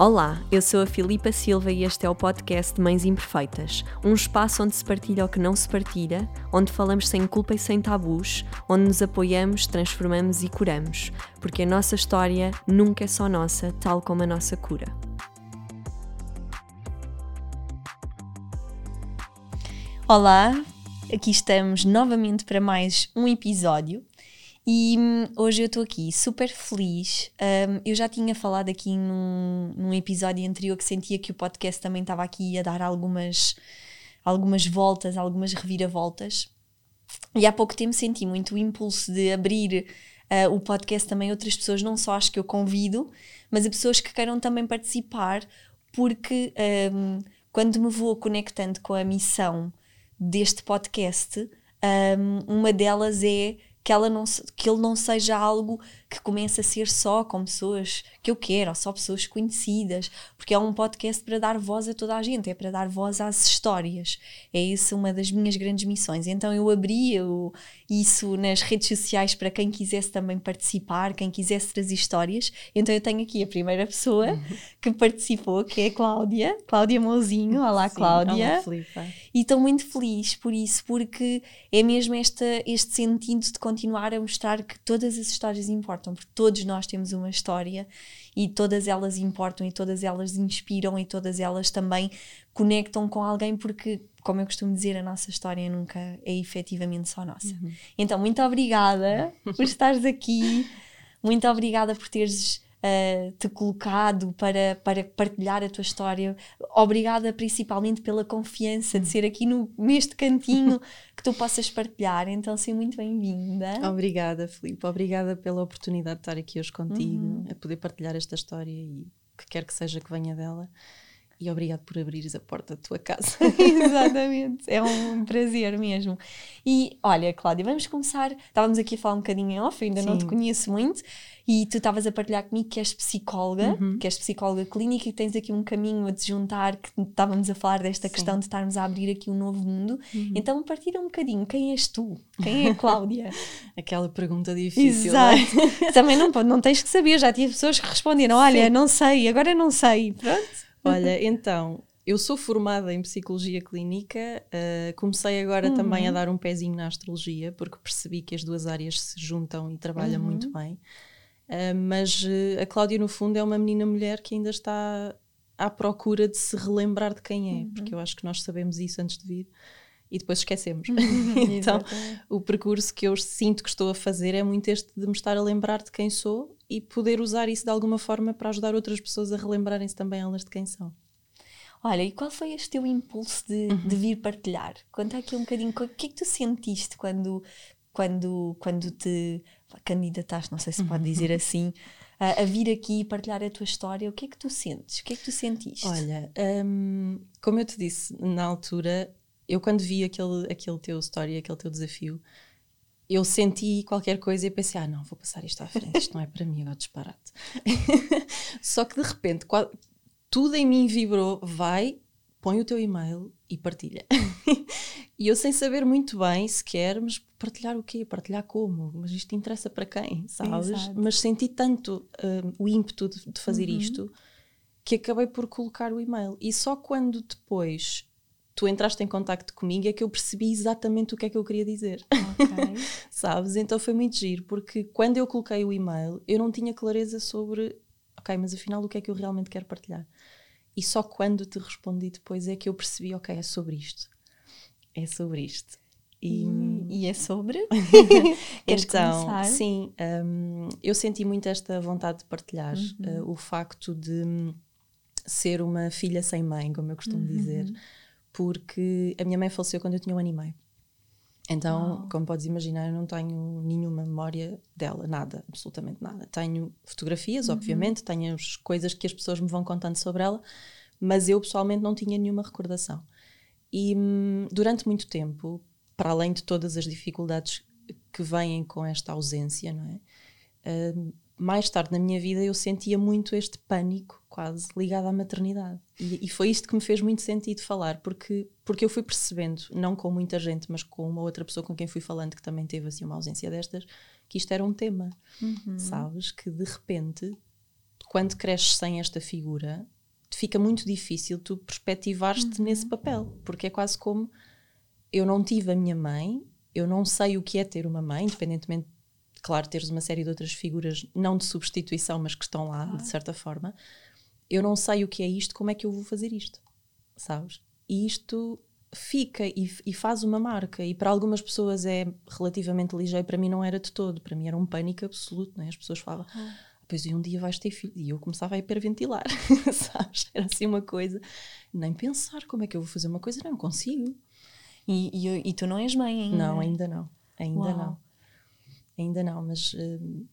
Olá, eu sou a Filipa Silva e este é o podcast de Mães Imperfeitas, um espaço onde se partilha o que não se partilha, onde falamos sem culpa e sem tabus, onde nos apoiamos, transformamos e curamos, porque a nossa história nunca é só nossa, tal como a nossa cura. Olá, aqui estamos novamente para mais um episódio e hum, hoje eu estou aqui super feliz. Um, eu já tinha falado aqui num, num, episódio anterior que sentia que o podcast também estava aqui a dar algumas, algumas voltas, algumas reviravoltas. E há pouco tempo senti muito o impulso de abrir uh, o podcast também a outras pessoas, não só as que eu convido, mas a pessoas que queiram também participar, porque um, quando me vou conectando com a missão deste podcast, um, uma delas é que, ela não, que ele não seja algo que comece a ser só com pessoas que eu quero, ou só pessoas conhecidas, porque é um podcast para dar voz a toda a gente, é para dar voz às histórias. É isso uma das minhas grandes missões. Então eu abri isso nas redes sociais para quem quisesse também participar, quem quisesse trazer histórias. Então eu tenho aqui a primeira pessoa uhum. que participou, que é a Cláudia, Cláudia Mouzinho. Olá, Sim, Cláudia. Olá, E estou muito feliz por isso, porque é mesmo esta, este sentido de continuar a mostrar que todas as histórias importam, porque todos nós temos uma história e todas elas importam e todas elas inspiram e todas elas também conectam com alguém porque como eu costumo dizer, a nossa história nunca é efetivamente só nossa. Uhum. Então, muito obrigada por estares aqui, muito obrigada por teres uh, te colocado para, para partilhar a tua história. Obrigada principalmente pela confiança de ser aqui no, neste cantinho que tu possas partilhar. Então, seja muito bem-vinda. Obrigada, Filipe. Obrigada pela oportunidade de estar aqui hoje contigo, uhum. a poder partilhar esta história e o que quer que seja que venha dela e obrigado por abrires a porta da tua casa. Exatamente, é um prazer mesmo. E olha, Cláudia, vamos começar. Estávamos aqui a falar um bocadinho em off, ainda Sim. não te conheço muito, e tu estavas a partilhar comigo que és psicóloga, uhum. que és psicóloga clínica e tens aqui um caminho a desjuntar, que estávamos a falar desta Sim. questão de estarmos a abrir aqui um novo mundo. Uhum. Então, partilha um bocadinho, quem és tu? Quem é a Cláudia? Aquela pergunta difícil. É? Exato. É? Também não, não tens que saber, já tive pessoas que responderam: olha, Sim. não sei, agora não sei. Pronto. Olha, então, eu sou formada em psicologia clínica, uh, comecei agora uhum. também a dar um pezinho na astrologia, porque percebi que as duas áreas se juntam e trabalham uhum. muito bem. Uh, mas uh, a Cláudia, no fundo, é uma menina mulher que ainda está à procura de se relembrar de quem é, uhum. porque eu acho que nós sabemos isso antes de vir e depois esquecemos. Uhum. então, o percurso que eu sinto que estou a fazer é muito este de me estar a lembrar de quem sou e poder usar isso de alguma forma para ajudar outras pessoas a relembrarem-se também elas de quem são. Olha, e qual foi este teu impulso de, uhum. de vir partilhar? Conta aqui um bocadinho, o que é que tu sentiste quando, quando, quando te candidataste, não sei se pode dizer uhum. assim, a, a, vir aqui e partilhar a tua história? O que é que tu sentes? O que é que tu sentiste? Olha, hum, como eu te disse na altura, eu quando vi aquele, aquele teu story, aquele teu desafio, eu senti qualquer coisa e pensei, ah não, vou passar isto à frente, isto não é para mim, agora disparate. Só que de repente qual, tudo em mim vibrou, vai, põe o teu e-mail e partilha. e eu sem saber muito bem sequer, mas partilhar o quê? Partilhar como? Mas isto interessa para quem, sabes? Exato. Mas senti tanto uh, o ímpeto de, de fazer uhum. isto que acabei por colocar o e-mail. E só quando depois tu entraste em contacto comigo é que eu percebi exatamente o que é que eu queria dizer. Okay. Sabes? Então foi muito giro, porque quando eu coloquei o e-mail, eu não tinha clareza sobre, ok, mas afinal o que é que eu realmente quero partilhar? E só quando te respondi depois é que eu percebi, ok, é sobre isto. É sobre isto. E, e é sobre? então, começar? sim, um, eu senti muito esta vontade de partilhar uhum. uh, o facto de ser uma filha sem mãe, como eu costumo uhum. dizer porque a minha mãe faleceu quando eu tinha um ano e meio. Então, como podes imaginar, eu não tenho nenhuma memória dela, nada, absolutamente nada. Tenho fotografias, uhum. obviamente, tenho as coisas que as pessoas me vão contando sobre ela, mas eu pessoalmente não tinha nenhuma recordação. E hum, durante muito tempo, para além de todas as dificuldades que vêm com esta ausência, não é? Hum, mais tarde na minha vida eu sentia muito este pânico quase ligado à maternidade. E, e, foi isto que me fez muito sentido falar, porque, porque eu fui percebendo, não com muita gente, mas com uma outra pessoa com quem fui falando que também teve assim uma ausência destas, que isto era um tema, uhum. sabes? Que de repente quando cresces sem esta figura, fica muito difícil tu perspectivares-te Uhum. nesse papel, porque é quase como eu não tive a minha mãe, eu não sei o que é ter uma mãe, independentemente, claro, teres uma série de outras figuras, não de substituição, mas que estão lá, de certa forma. Eu não sei o que é isto, como é que eu vou fazer isto, sabes? E isto fica e, e faz uma marca, e para algumas pessoas é relativamente ligeiro, para mim não era de todo, para mim era um pânico absoluto, né? as pessoas falavam. Pois e um dia vais ter filho. E eu começava a hiperventilar, sabes? Era assim uma coisa. Nem pensar como é que eu vou fazer uma coisa, não consigo. E, e, e tu não és mãe ainda? Não, ainda não. Ainda Uau. não. Ainda não, mas hum,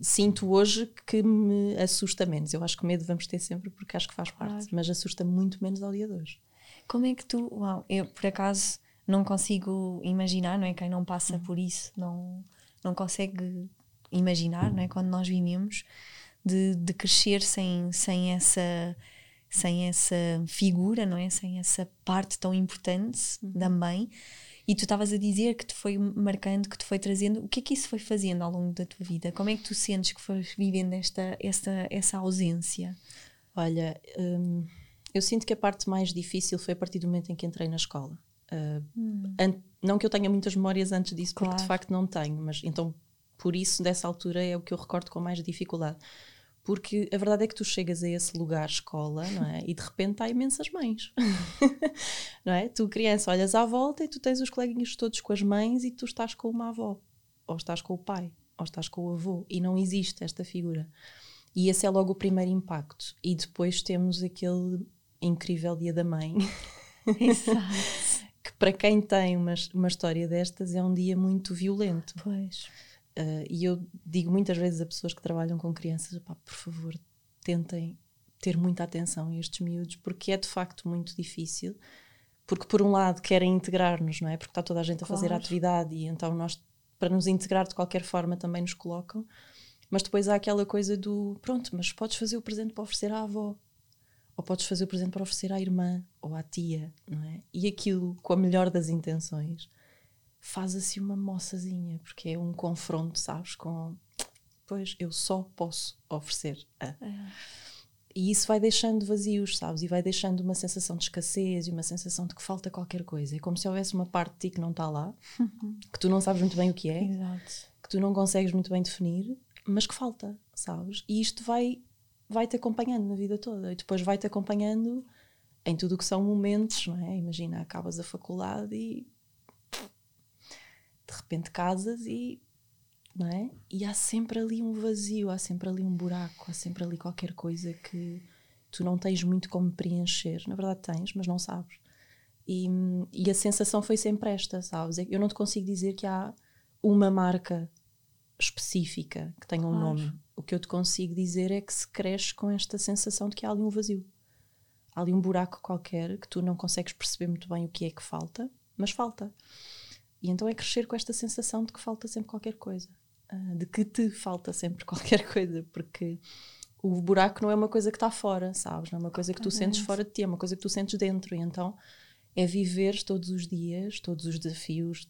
sinto hoje que me assusta menos. Eu acho que medo vamos ter sempre porque acho que faz parte, Claro. mas assusta muito menos ao dia de hoje. Como é que tu. Uau, eu por acaso não consigo imaginar, não é? Quem não passa Uhum. por isso não, não consegue imaginar, não é? Quando nós vivemos, de, de crescer sem, sem, essa, sem essa figura, não é? Sem essa parte tão importante Uhum. da mãe. E tu estavas a dizer que te foi marcando, que te foi trazendo. O que é que isso foi fazendo ao longo da tua vida? Como é que tu sentes que foste vivendo esta, essa, essa ausência? Olha, hum, eu sinto que a parte mais difícil foi a partir do momento em que entrei na escola. Uh, an- não que eu tenha muitas memórias antes disso, porque Hum. Claro. de facto não tenho, mas então por isso, dessa altura, é o que eu recordo com mais dificuldade. Porque a verdade é que tu chegas a esse lugar, escola, não é? E de repente há imensas mães. não é? Tu, criança, olhas à volta e tu tens os coleguinhas todos com as mães e tu estás com uma avó, ou estás com o pai, ou estás com o avô, e não existe esta figura. E esse é logo o primeiro impacto. E depois temos aquele incrível dia da mãe, Exato. que para quem tem uma, uma história destas é um dia muito violento. pois. Uh, e eu digo muitas vezes a pessoas que trabalham com crianças: "Pá, por favor, tentem ter muita atenção a estes miúdos, porque é de facto muito difícil. Porque, por um lado, querem integrar-nos, não é? Porque está toda a gente a fazer a atividade e então nós, para nos integrar de qualquer forma, também nos colocam. Mas depois há aquela coisa do: pronto, mas podes fazer o presente para oferecer à avó, ou podes fazer o presente para oferecer à irmã ou à tia, não é? E aquilo, com a melhor das intenções, faz assim uma moçazinha, porque é um confronto, sabes? Com, pois, eu só posso oferecer a. E isso vai deixando vazios, sabes? E vai deixando uma sensação de escassez e uma sensação de que falta qualquer coisa. É como se houvesse uma parte de ti que não está lá, que tu não sabes muito bem o que é, Exato. que tu não consegues muito bem definir, mas que falta, sabes? E isto vai vai-te acompanhando na vida toda e depois vai-te acompanhando em tudo o que são momentos, não é? Imagina, acabas a faculdade e de repente casas e não é? E há sempre ali um vazio, há sempre ali um buraco, há sempre ali qualquer coisa que tu não tens muito como preencher. Na verdade tens, mas não sabes. E, e a sensação foi sempre esta, sabes? Eu não te consigo dizer que há uma marca específica que tenha um Claro. nome. O que eu te consigo dizer é que se cresce com esta sensação de que há ali um vazio. Há ali um buraco qualquer que tu não consegues perceber muito bem o que é que falta, mas falta. E então é crescer com esta sensação de que falta sempre qualquer coisa. Ah, de que te falta sempre qualquer coisa, porque o buraco não é uma coisa que está fora, sabes? Não é uma coisa que tu sentes fora de ti, é uma coisa que tu sentes dentro. E então é viver todos os dias, todos os desafios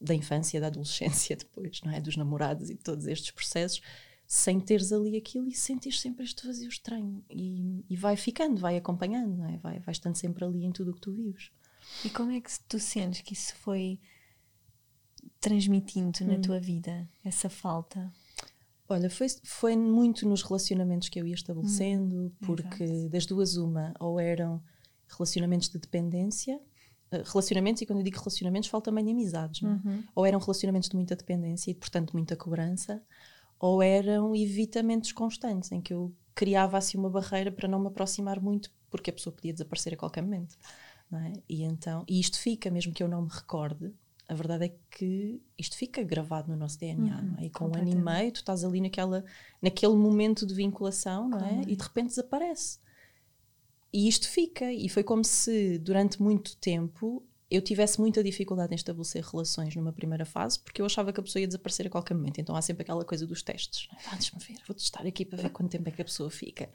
da infância, da adolescência depois, não é? Dos namorados e todos estes processos, sem teres ali aquilo e sentires sempre este vazio estranho. E, e vai ficando, vai acompanhando, não é? Vai, vai estando sempre ali em tudo o que tu vives. E como é que tu sentes que isso foi transmitindo na tua vida, essa falta? Olha, foi, foi muito nos relacionamentos que eu ia estabelecendo, Hum, porque das duas, uma, ou eram relacionamentos de dependência, eh, relacionamentos, e quando eu digo relacionamentos, falo também de amizades, é? Uhum. ou eram relacionamentos de muita dependência e, portanto, muita cobrança, ou eram evitamentos constantes, em que eu criava assim uma barreira para não me aproximar muito, porque a pessoa podia desaparecer a qualquer momento. É? E então, e isto fica, mesmo que eu não me recorde, a verdade é que isto fica gravado no nosso DNA, Uhum, não é? E com um ano e meio, tu estás ali naquela, naquele momento de vinculação, não é? Claro. E de repente desaparece. E isto fica, e foi como se durante muito tempo eu tivesse muita dificuldade em estabelecer relações numa primeira fase, porque eu achava que a pessoa ia desaparecer a qualquer momento. Então há sempre aquela coisa dos testes. é? Ah, Deixa-me ver, vou testar aqui para ver quanto tempo é que a pessoa fica.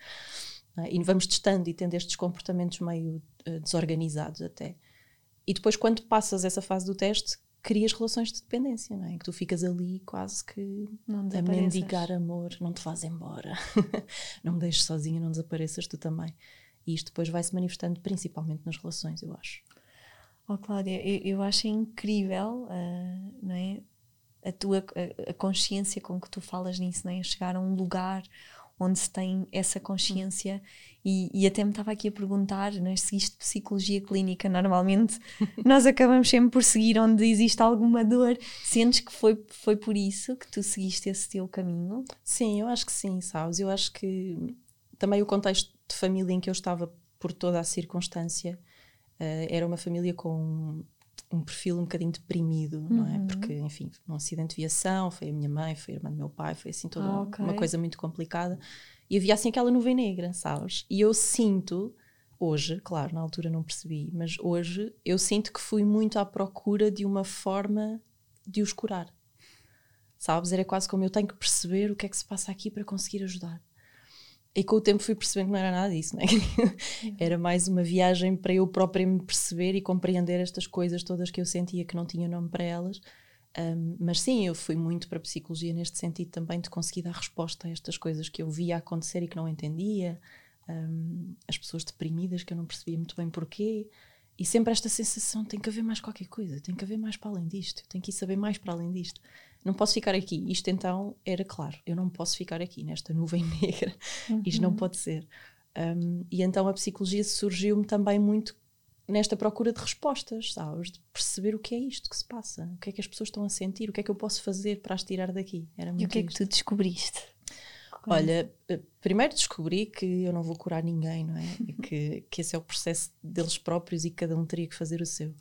é? E vamos testando e tendo estes comportamentos meio eh, desorganizados até. E depois, quando passas essa fase do teste, crias relações de dependência, não é? Que tu ficas ali quase que a mendigar amor, não te faz embora, não me deixes sozinha, não desapareças tu também. E isto depois vai se manifestando principalmente nas relações, eu acho. Oh, Cláudia, eu, eu acho incrível, uh, não é? A tua a, a, consciência com que tu falas nisso, não é? Chegar a um lugar onde se tem essa consciência e, e até me estava aqui a perguntar, não é? seguiste psicologia clínica, normalmente nós acabamos sempre por seguir onde existe alguma dor, sentes que foi, foi por isso que tu seguiste esse teu caminho? Sim, eu acho que sim, sabes, eu acho que também o contexto de família em que eu estava por toda a circunstância uh, era uma família com um perfil um bocadinho deprimido, uhum. não é? Uhum. Porque, enfim, um acidente de viação, foi a minha mãe, foi a irmã do meu pai, foi assim toda ah, okay. uma coisa muito complicada. E havia assim aquela nuvem negra, sabes? E eu sinto, hoje, claro, na altura não percebi, mas hoje eu sinto que fui muito à procura de uma forma de os curar. Sabes? Era quase como eu tenho que perceber o que é que se passa aqui para conseguir ajudar. E com o tempo fui percebendo que não era nada disso, né? era mais uma viagem para eu própria me perceber e compreender estas coisas todas que eu sentia que não tinha nome para elas. Um, mas sim, eu fui muito para a psicologia neste sentido também de conseguir dar resposta a estas coisas que eu via acontecer e que não entendia, um, as pessoas deprimidas que eu não percebia muito bem porquê. E sempre esta sensação: tem que haver mais qualquer coisa, tem que haver mais para além disto, tem que ir saber mais para além disto não posso ficar aqui. Isto então era claro, eu não posso ficar aqui nesta nuvem negra, uhum. isto não pode ser. Um, e então a psicologia surgiu-me também muito nesta procura de respostas, sabes? De perceber o que é isto que se passa, o que é que as pessoas estão a sentir, o que é que eu posso fazer para as tirar daqui. Era muito e o que isto. é que tu descobriste? Olha, eh, primeiro descobri que eu não vou curar ninguém, não é? que, que esse é o processo deles próprios e que cada um teria que fazer o seu.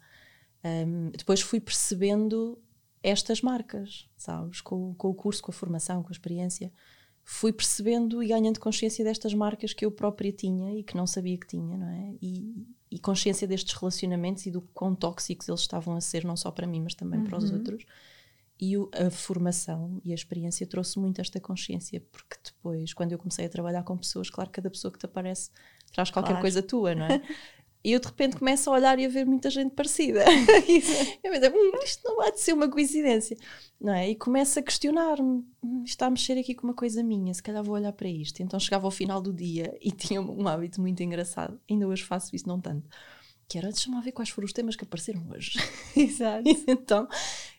Um, depois fui percebendo estas marcas, sabes? Com, com o curso, com a formação, com a experiência, fui percebendo e ganhando consciência destas marcas que eu própria tinha e que não sabia que tinha, não é? E, e consciência destes relacionamentos e do quão tóxicos eles estavam a ser, não só para mim, mas também uhum. para os uhum. outros. E o, a formação e a experiência trouxe muito esta consciência, porque depois, quando eu comecei a trabalhar com pessoas, claro que cada pessoa que te aparece traz qualquer claro. coisa tua, não é? E eu de repente começo a olhar e a ver muita gente parecida. eu penso, hum, isto não vai ser uma coincidência. Não é? E começo a questionar-me: hum, está a mexer aqui com uma coisa minha, se calhar vou olhar para isto. Então chegava ao final do dia e tinha um hábito muito engraçado. Ainda hoje faço isso, não tanto. Que era, deixa-me ver quais foram os temas que apareceram hoje. Exato. Então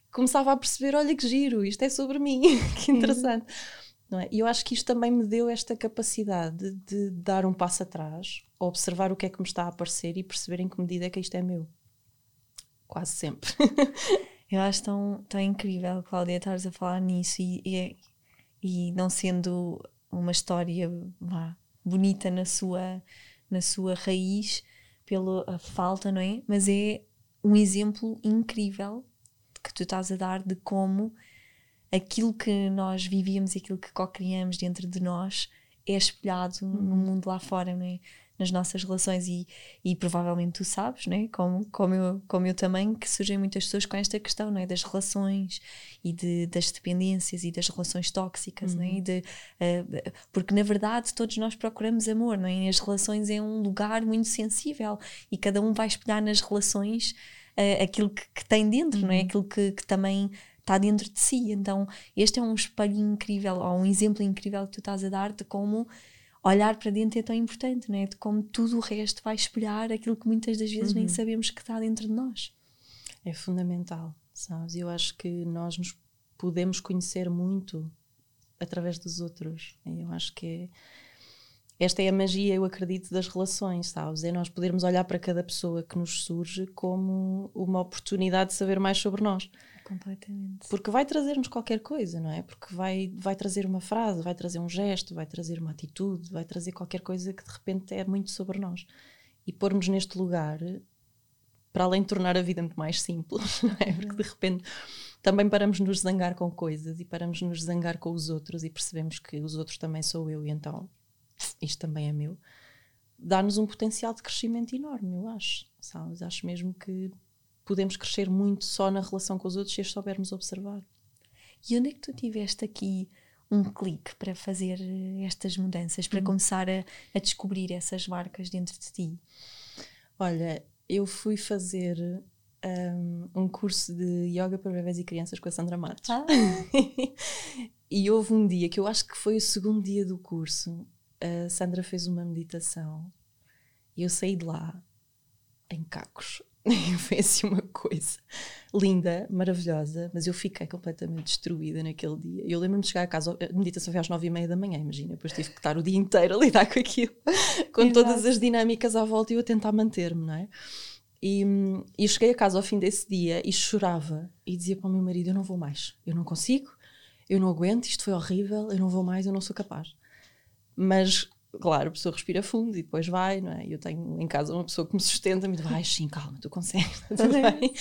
começava a perceber: olha que giro, isto é sobre mim, que interessante. Não é? E eu acho que isto também me deu esta capacidade de, dar um passo atrás observar o que é que me está a aparecer e perceber em que medida é que isto é meu. Quase sempre. Eu acho tão, tão incrível, Cláudia, estares a falar nisso e, e, e não sendo uma história vá, bonita na sua, na sua raiz, pela falta, não é? Mas é um exemplo incrível que tu estás a dar de como aquilo que nós vivíamos, aquilo que co-criamos dentro de nós é espelhado no uhum. mundo lá fora, não é? nas nossas relações e, e provavelmente tu sabes, né? como, como, eu, como eu também, que surgem muitas pessoas com esta questão né? das relações e de, das dependências e das relações tóxicas, né? uhum. né? de, uh, porque na verdade todos nós procuramos amor não é? e as relações é um lugar muito sensível e cada um vai espelhar nas relações uh, aquilo que, que, tem dentro, uhum. não é? Uhum. aquilo que, que também está dentro de si. Então, este é um espelho incrível, ou um exemplo incrível que tu estás a dar de como olhar para dentro é tão importante, não é? De como tudo o resto vai espelhar aquilo que muitas das vezes uhum. nem sabemos que está dentro de nós. É fundamental, sabes? Eu acho que nós nos podemos conhecer muito através dos outros. Eu acho que é, esta é a magia, eu acredito, das relações, sabes? É nós podermos olhar para cada pessoa que nos surge como uma oportunidade de saber mais sobre nós. Completamente. Porque vai trazer-nos qualquer coisa, não é? Porque vai, vai trazer uma frase, vai trazer um gesto, vai trazer uma atitude, vai trazer qualquer coisa que de repente é muito sobre nós. E pormos neste lugar, para além de tornar a vida muito mais simples, não é? Porque de repente também paramos de nos zangar com coisas e paramos de nos zangar com os outros e percebemos que os outros também sou eu e então isto também é meu. Dá-nos um potencial de crescimento enorme, eu acho. Sabes? Acho mesmo que podemos crescer muito só na relação com os outros se as soubermos observar. E onde é que tu tiveste aqui um clique para fazer eh, estas mudanças, para uhum. começar a, a, descobrir essas marcas dentro de ti? Olha, eu fui fazer um, um curso de yoga para bebés e crianças com a Sandra Matos. Ah, E houve um dia que eu acho que foi o segundo dia do curso, a Sandra fez uma meditação e eu saí de lá em cacos. Foi assim uma coisa linda, maravilhosa, mas eu fiquei completamente destruída naquele dia. Eu lembro-me de chegar a casa, a meditação foi às nove e meia da manhã, imagina, depois tive que estar o dia inteiro a lidar com aquilo, com Exato. todas as dinâmicas à volta e eu a tentar manter-me, não é? E, e eu cheguei a casa ao fim desse dia e chorava e dizia para o meu marido: Eu não vou mais, eu não consigo, eu não aguento, isto foi horrível, eu não vou mais, eu não sou capaz. Mas, claro, a pessoa respira fundo e depois vai, não é? Eu tenho em casa uma pessoa que me sustenta, me diz: Vai, sim, calma, tu consegues, tudo bem.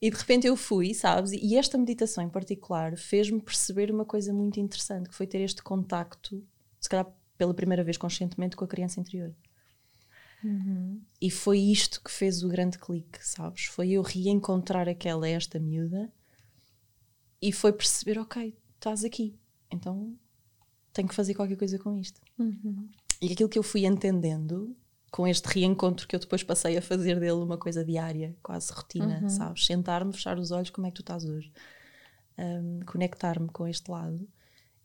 E de repente eu fui, sabes? E esta meditação em particular fez-me perceber uma coisa muito interessante, que foi ter este contacto, se calhar pela primeira vez conscientemente, com a criança interior. uhum. E foi isto que fez o grande clique, sabes? Foi eu reencontrar aquela esta miúda e foi perceber, ok, estás aqui, então tenho que fazer qualquer coisa com isto. Uhum. E aquilo que eu fui entendendo com este reencontro que eu depois passei a fazer dele uma coisa diária, quase rotina, Uhum. sabes? Sentar-me, fechar os olhos, como é que tu estás hoje? Um, Conectar-me com este lado.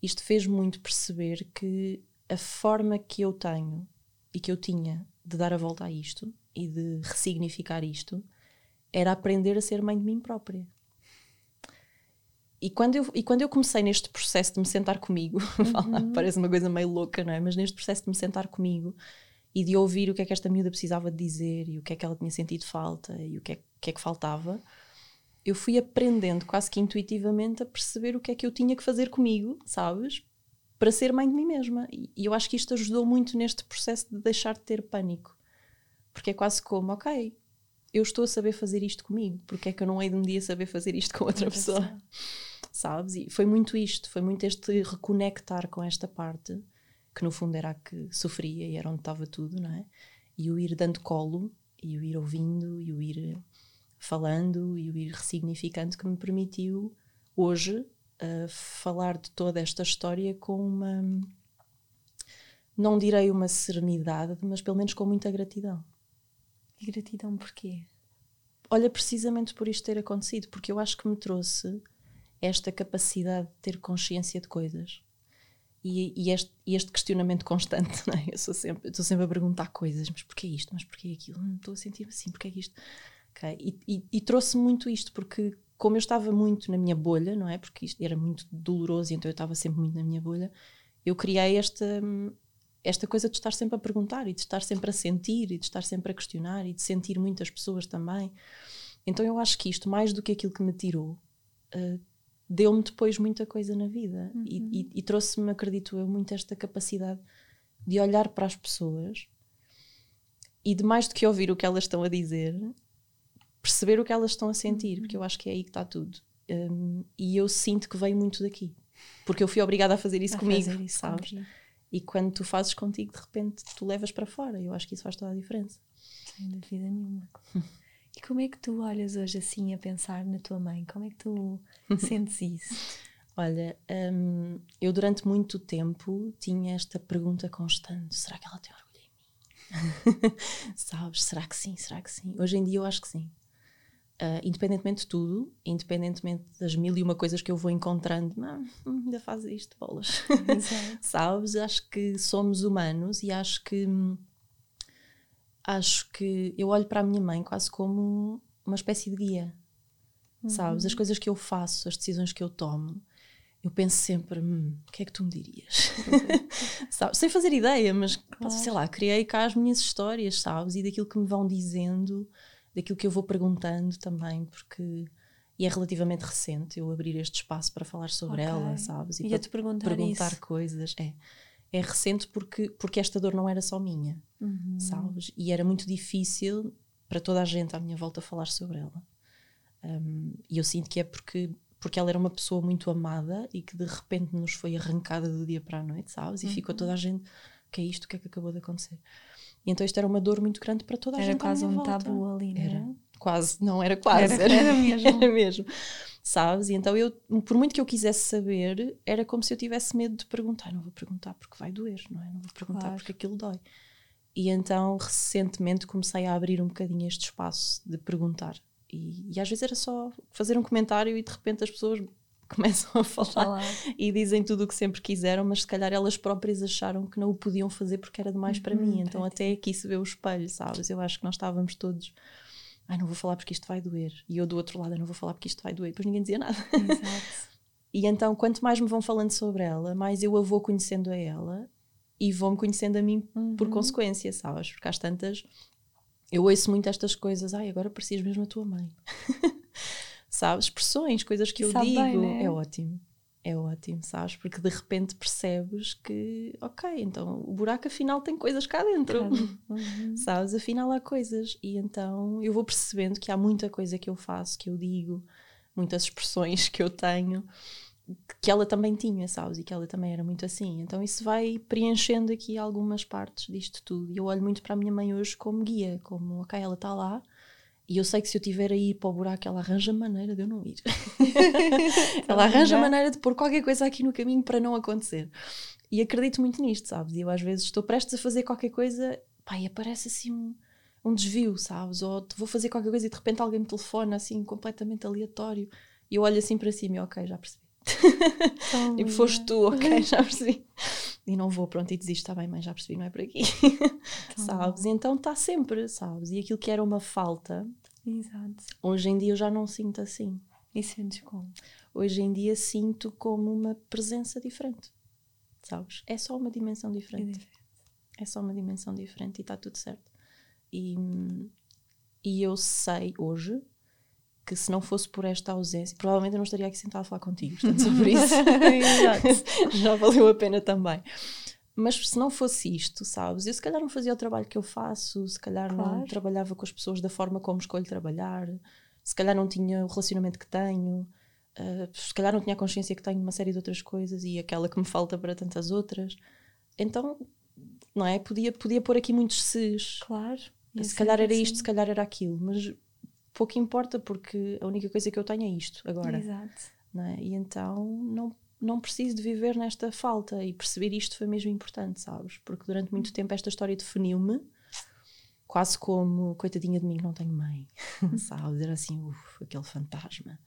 Isto fez muito perceber que a forma que eu tenho e que eu tinha de dar a volta a isto e de ressignificar isto era aprender a ser mãe de mim própria. E quando, eu, e quando eu comecei neste processo de me sentar comigo, parece uma coisa meio louca, não é? Mas neste processo de me sentar comigo e de ouvir o que é que esta miúda precisava de dizer e o que é que ela tinha sentido falta e o que é, que, é que faltava, eu fui aprendendo quase que intuitivamente a perceber o que é que eu tinha que fazer comigo, sabes? Para ser mãe de mim mesma. E, e eu acho que isto ajudou muito neste processo de deixar de ter pânico. Porque é quase como, ok, eu estou a saber fazer isto comigo, porque é que eu não hei de um dia saber fazer isto com outra Outra pessoa? pessoa. Sabes? E foi muito isto, foi muito este reconectar com esta parte, que no fundo era a que sofria e era onde estava tudo, não é? E o ir dando colo, e o ir ouvindo, e o ir falando, e o ir ressignificando, que me permitiu hoje uh, falar de toda esta história com uma. Não direi uma serenidade, mas pelo menos com muita gratidão. E gratidão porquê? Olha, precisamente por isto ter acontecido, porque eu acho que me trouxe esta capacidade de ter consciência de coisas e, e este, e este questionamento constante, não é? Eu sempre, estou sempre a perguntar coisas, mas porquê isto? Mas porquê aquilo? Hum, Estou a sentir assim, porquê isto? Ok, E, e, e trouxe muito isto, porque como eu estava muito na minha bolha, não é? Porque isto era muito doloroso, então eu estava sempre muito na minha bolha, eu criei esta, esta coisa de estar sempre a perguntar e de estar sempre a sentir e de estar sempre a questionar e de sentir muitas pessoas também. Então eu acho que isto, mais do que aquilo que me tirou, uh, deu-me depois muita coisa na vida e, e, e trouxe-me, acredito eu, muito esta capacidade de olhar para as pessoas e de mais do que ouvir o que elas estão a dizer, perceber o que elas estão a sentir, porque eu acho que é aí que está tudo. Um, e eu sinto que veio muito daqui, porque eu fui obrigada a fazer isso A comigo, fazer isso sabes? E quando tu fazes contigo, de repente tu levas para fora. Eu acho que isso faz toda a diferença. Sem dúvida nenhuma. E como é que tu olhas hoje assim a pensar na tua mãe? Como é que tu sentes isso? Olha, hum, eu durante muito tempo tinha esta pergunta constante: será que ela tem orgulho em mim? Sabes? Será que sim? Será que sim? Hoje em dia eu acho que sim. Ah, independentemente de tudo, independentemente das mil e uma coisas que eu vou encontrando, não, hum, ainda faz isto, bolas. Sabes? Acho que somos humanos e acho que hum, acho que eu olho para a minha mãe quase como uma espécie de guia. Sabes? As coisas que eu faço, as decisões que eu tomo, eu penso sempre, hum, o que é que tu me dirias? sabes? Sem fazer ideia, mas sei lá, criei cá as minhas histórias, sabes? E daquilo que me vão dizendo, daquilo que eu vou perguntando também, porque e é relativamente recente eu abrir este espaço para falar sobre Ok. ela, sabes? E Ia-te para perguntar perguntar isso. coisas. É. É recente porque, porque esta dor não era só minha, Uhum. sabes? E era muito difícil para toda a gente à minha volta falar sobre ela. Um, e eu sinto que é porque, porque ela era uma pessoa muito amada e que de repente nos foi arrancada do dia para a noite, sabes? E ficou toda a gente, o que é isto? O que é que acabou de acontecer? E então isto era uma dor muito grande para toda a Era gente. à quase minha um volta. tabu ali, não Era. era? Quase, não era quase, Era- era mesmo. era mesmo. Sabes? E então eu, por muito que eu quisesse saber, era como se eu tivesse medo de perguntar. Não vou perguntar porque vai doer, não é? Não vou perguntar Claro. porque aquilo dói. E então, recentemente, comecei a abrir um bocadinho este espaço de perguntar E, e às vezes era só fazer um comentário e de repente as pessoas começam a falar e dizem tudo o que sempre quiseram, mas se calhar elas próprias acharam que não o podiam fazer porque era demais para mim. Uhum, Então até aqui se vê o espelho, sabes? Eu acho que nós estávamos todos. Ai, não vou falar porque isto vai doer. E eu do outro lado, não vou falar porque isto vai doer. Depois ninguém dizia nada. Exato. E então, quanto mais me vão falando sobre ela, mais eu a vou conhecendo a ela e vou-me conhecendo a mim por Uhum. consequência, sabes? Porque às tantas eu ouço muito estas coisas, ai, agora parecias mesmo a tua mãe. sabes? Expressões, coisas que eu Sabe digo. bem, né? É ótimo. É ótimo, sabes? Porque de repente percebes que, ok, então o buraco afinal tem coisas cá dentro. Uhum. Sabes? Afinal há coisas. E então eu vou percebendo que há muita coisa que eu faço, que eu digo, muitas expressões que eu tenho, que ela também tinha, sabes? E que ela também era muito assim. Então isso vai preenchendo aqui algumas partes disto tudo. E eu olho muito para a minha mãe hoje como guia, como, ok, ela está lá. E eu sei que se eu tiver a ir para o buraco, ela arranja maneira de eu não ir. ela arranja maneira de pôr qualquer coisa aqui no caminho para não acontecer. E acredito muito nisto, sabes? E eu às vezes estou prestes a fazer qualquer coisa, pá, e aparece assim um, um desvio, sabes? Ou vou fazer qualquer coisa e de repente alguém me telefona assim, completamente aleatório. E eu olho assim para cima e ok, já percebi. Tão Tipo, foste tu, ok, já percebi. E não vou, pronto, e desisto, está bem, mãe, já percebi, não é por aqui. sabes? E então está sempre, sabes? E aquilo que era uma falta, Exato. hoje em dia eu já não sinto assim. E sentes como? Hoje em dia sinto como uma presença diferente, sabes? É só uma dimensão diferente. É só uma dimensão diferente e está tudo certo. E, e eu sei hoje que se não fosse por esta ausência, provavelmente eu não estaria aqui sentada a falar contigo, portanto, sobre isso já valeu a pena também. Mas se não fosse isto, sabes? Eu se calhar não fazia o trabalho que eu faço, se calhar não Claro. trabalhava com as pessoas da forma como escolho trabalhar, se calhar não tinha o relacionamento que tenho, ah, se calhar não tinha a consciência que tenho de uma série de outras coisas e aquela que me falta para tantas outras. Então, não é? Podia, podia pôr aqui muitos ses. Claro. Se calhar sempre era isto, assim. se calhar era aquilo, mas pouco importa porque a única coisa que eu tenho é isto agora Exato. é? E então não, não preciso de viver nesta falta e perceber isto foi mesmo importante, sabes? Porque durante muito tempo esta história definiu-me quase como coitadinha de mim que não tenho mãe, sabes? Era assim, uf, aquele fantasma.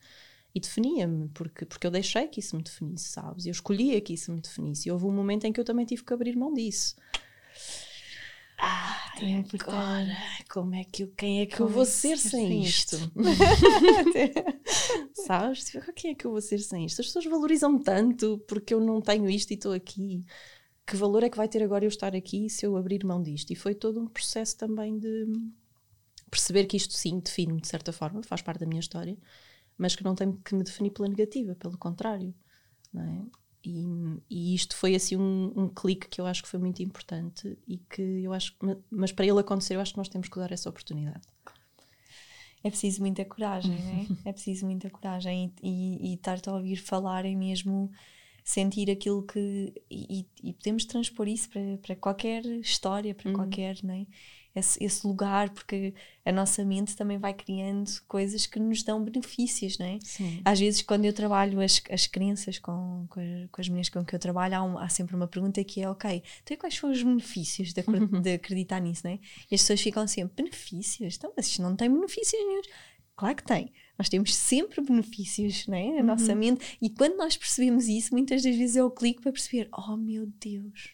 E definia-me, porque, porque eu deixei que isso me definisse, sabes? Eu escolhia que isso me definisse. E houve um momento em que eu também tive que abrir mão disso. Ah, Importante. agora, como é que eu, quem é que eu vou é que ser ser sem sem isto? Sabes? Tipo, quem é que eu vou ser sem isto? As pessoas valorizam-me tanto porque eu não tenho isto e estou aqui. Que valor é que vai ter agora eu estar aqui se eu abrir mão disto? E foi todo um processo também de perceber que isto sim define-me de certa forma, faz parte da minha história, mas que não tem que me definir pela negativa, pelo contrário. Não é? E, e isto foi assim um, um clique que eu acho que foi muito importante e que eu acho que, mas para ele acontecer, eu acho que nós temos que dar essa oportunidade. É preciso muita coragem, não é? Preciso muita coragem e, e, e estar-te a ouvir falar é mesmo sentir aquilo que. E, e podemos transpor isso para, para qualquer história, para qualquer. Não é? Esse, esse lugar, porque a nossa mente também vai criando coisas que nos dão benefícios, não é? Sim. Às vezes, quando eu trabalho as, as crenças com, com, a- com as meninas com que eu trabalho, há, um- há sempre uma pergunta que é: ok, então quais são os benefícios de, acor- de acreditar nisso, não é? E as pessoas ficam sempre: benefícios? Então, mas isto não tem benefícios nenhum. Claro que tem. Nós temos sempre benefícios, não é? Na nossa mente. E quando nós percebemos isso, muitas das vezes eu clico para perceber: oh meu Deus,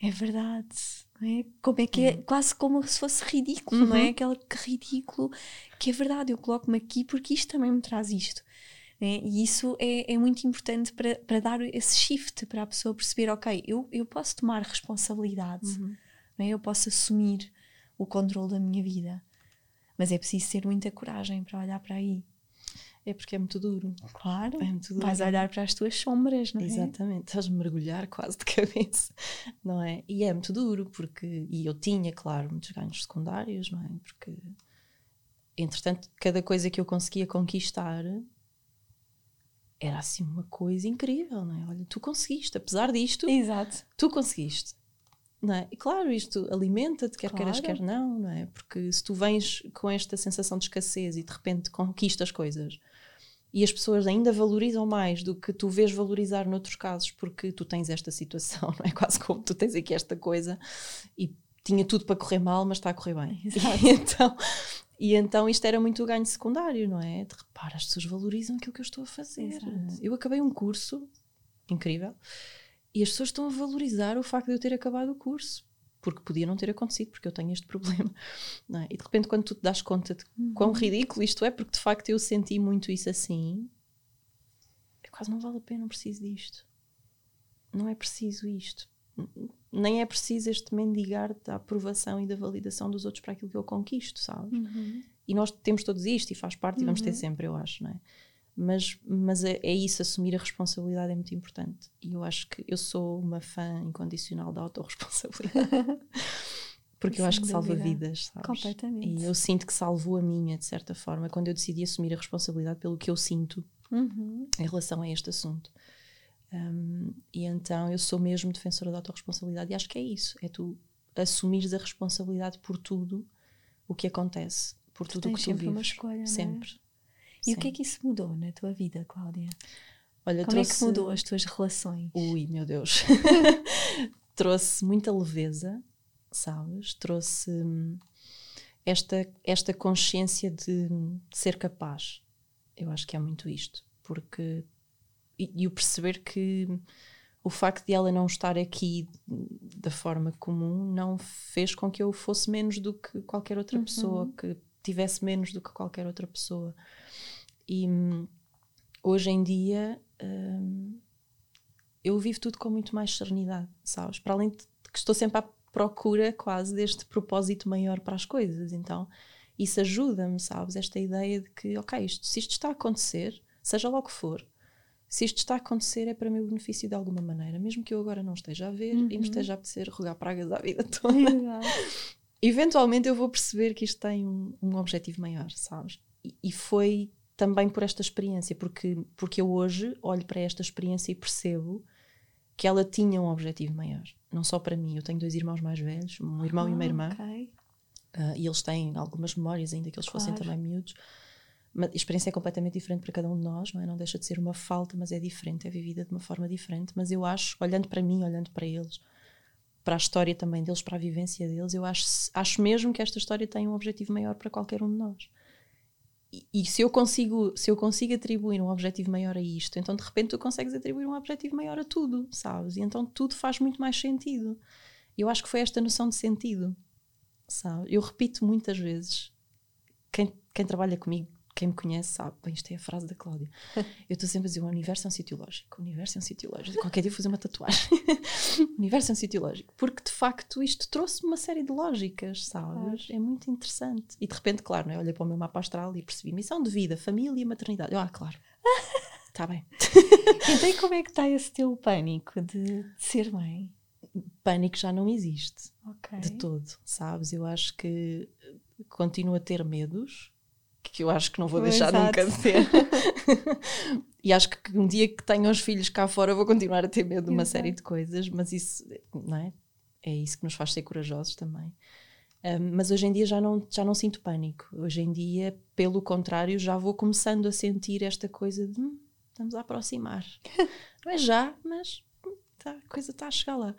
é verdade. É? Como é que é? Quase como se fosse ridículo, não é? Aquele que ridículo que é verdade. Eu coloco-me aqui porque isto também me traz isto. né? E isso é, é muito importante para, para dar esse shift para a pessoa perceber: ok, eu, eu posso tomar responsabilidade, não é? eu posso assumir o controle da minha vida, mas é preciso ter muita coragem para olhar para aí. É porque é muito duro. Claro, É muito duro. vais olhar para as tuas sombras, não é? Exatamente, estás a mergulhar quase de cabeça, não é? E é muito duro, porque. E eu tinha, claro, muitos ganhos secundários, não é? Porque. Entretanto, cada coisa que eu conseguia conquistar era assim uma coisa incrível, não é? Olha, tu conseguiste, apesar disto, Exato. tu conseguiste. Não é? E claro, isto alimenta-te, quer queiras, Claro. quer não, não é? Porque se tu vens com esta sensação de escassez e de repente conquistas coisas e as pessoas ainda valorizam mais do que tu vês valorizar noutros casos porque tu tens esta situação, não é? Quase como tu tens aqui esta coisa e tinha tudo para correr mal, mas está a correr bem. Exato. E então E então isto era muito o ganho secundário, não é? De repara, as pessoas valorizam aquilo que eu estou a fazer. Exato. Eu acabei um curso incrível e as pessoas estão a valorizar o facto de eu ter acabado o curso. Porque podia não ter acontecido, porque eu tenho este problema. É? E de repente, quando tu te das conta de quão ridículo isto é, porque de facto eu senti muito isso assim, é quase não vale a pena, não preciso disto. Não é preciso isto. Nem é preciso este mendigar da aprovação e da validação dos outros para aquilo que eu conquisto, sabes? E nós temos todos isto e faz parte e vamos ter sempre, eu acho, não é? Mas, mas é, é isso, assumir a responsabilidade é muito importante. E eu acho que eu sou uma fã incondicional da autorresponsabilidade. Porque eu Sem acho que salva dúvida. vidas, sabes? Completamente. E eu sinto que salvou a minha, de certa forma, quando eu decidi assumir a responsabilidade pelo que eu sinto Uhum. em relação a este assunto. Um, e então eu sou mesmo defensora da autorresponsabilidade e acho que é isso, é tu assumires a responsabilidade por tudo o que acontece, por tudo o que tu vives. uma escolha, é? Sempre. E o que é que isso mudou na tua vida, Cláudia? Olha, Como é que trouxe- mudou as tuas relações? Ui, meu Deus. trouxe muita leveza, sabes? Trouxe hum, esta, esta consciência de hum, ser capaz. Eu acho que é muito isto. Porque. E, e o perceber que o facto de ela não estar aqui da forma comum não fez com que eu fosse menos do que qualquer outra pessoa, que tivesse menos do que qualquer outra pessoa. E hum, hoje em dia. hum, eu vivo tudo com muito mais serenidade, sabes? Para além de que estou sempre à procura quase deste propósito maior para as coisas, então isso ajuda-me, sabes? Esta ideia de que, ok, isto, se isto está a acontecer, seja lá o que for, se isto está a acontecer é para meu benefício de alguma maneira, mesmo que eu agora não esteja a ver e me esteja a apetecer rogar pragas à vida toda. Eventualmente eu vou perceber que isto tem um, um objetivo maior, sabes? E, e foi também por esta experiência, porque, porque eu hoje olho para esta experiência e percebo que ela tinha um objetivo maior. Não só para mim, eu tenho dois irmãos mais velhos, um irmão e uma Ah, irmã, ok. ah, e eles têm algumas memórias, ainda que eles fossem Claro. também miúdos. Mas a experiência é completamente diferente para cada um de nós, não é? Não deixa de ser uma falta, mas é diferente, é vivida de uma forma diferente. Mas eu acho, olhando para mim, olhando para eles, para a história também deles, para a vivência deles, eu acho, acho mesmo que esta história tem um objetivo maior para qualquer um de nós. E, e se eu consigo se eu consigo atribuir um objetivo maior a isto, então de repente tu consegues atribuir um objetivo maior a tudo, sabes? E então tudo faz muito mais sentido. Eu acho que foi esta noção de sentido, sabe? Eu repito muitas vezes, quem, quem trabalha comigo, quem me conhece sabe, bem, isto é a frase da Cláudia. Eu estou sempre a dizer: o universo é um sítio lógico, o universo é um sítio lógico. Qualquer dia vou fazer uma tatuagem. o universo é um sítio lógico. Porque de facto isto trouxe-me uma série de lógicas, sabes? É muito interessante. E de repente, claro, não é? olhei para o meu mapa astral e percebi: missão de vida, família e maternidade. Eu, ah, claro. Está bem. Então, como é que está esse teu pânico de, de ser mãe? Pânico já não existe. Ok. de todo, sabes? Eu acho que continuo a ter medos que eu acho que não vou deixar Exato. nunca de ter. e acho que um dia que tenho os filhos cá fora vou continuar a ter medo de uma Exato. série de coisas, mas isso não é? É isso que nos faz ser corajosos também. Um, mas hoje em dia já não, já não sinto pânico. Hoje em dia, pelo contrário, já vou começando a sentir esta coisa de hum, estamos a aproximar. não é já, mas hum, tá, a coisa está a chegar lá.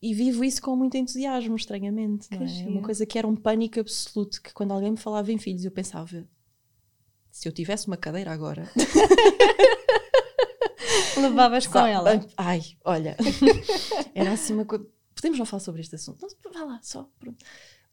E vivo isso com muito entusiasmo, estranhamente. Não Que é? giro. Uma coisa que era um pânico absoluto, que quando alguém me falava em filhos, eu pensava, se eu tivesse uma cadeira agora. Levavas com ela. Ai, olha. Era assim uma coisa. Podemos não falar sobre este assunto? Não, vá lá, só. Pronto.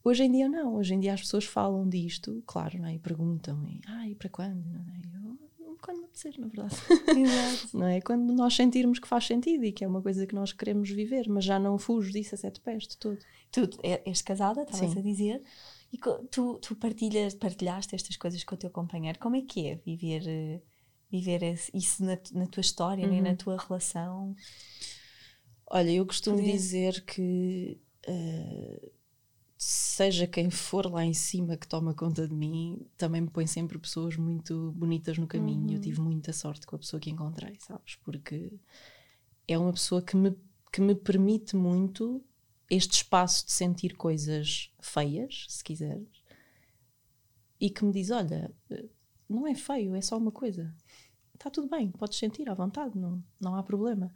Hoje em dia não. Hoje em dia as pessoas falam disto, claro, não é? E perguntam, e, e para quando? Não é? Eu, quando apetecer, na verdade. Exato. Não é? Quando nós sentirmos que faz sentido e que é uma coisa que nós queremos viver, mas já não fujo disso a sete pés de todo. Tu é- és casada, estavas a dizer, e tu, tu partilhas, partilhaste estas coisas com o teu companheiro. Como é que é viver, eh, viver isso na, na tua história, né? na Uhum. tua relação? Olha, eu costumo Poder. dizer que eh, seja quem for lá em cima que toma conta de mim, também me põe sempre pessoas muito bonitas no caminho. Eu Uhum. tive muita sorte com a pessoa que encontrei, sabes? Porque é uma pessoa que me, que me permite muito este espaço de sentir coisas feias, se quiseres, e que me diz: Olha, não é feio, é só uma coisa. Está tudo bem, podes sentir à vontade, não, não há problema.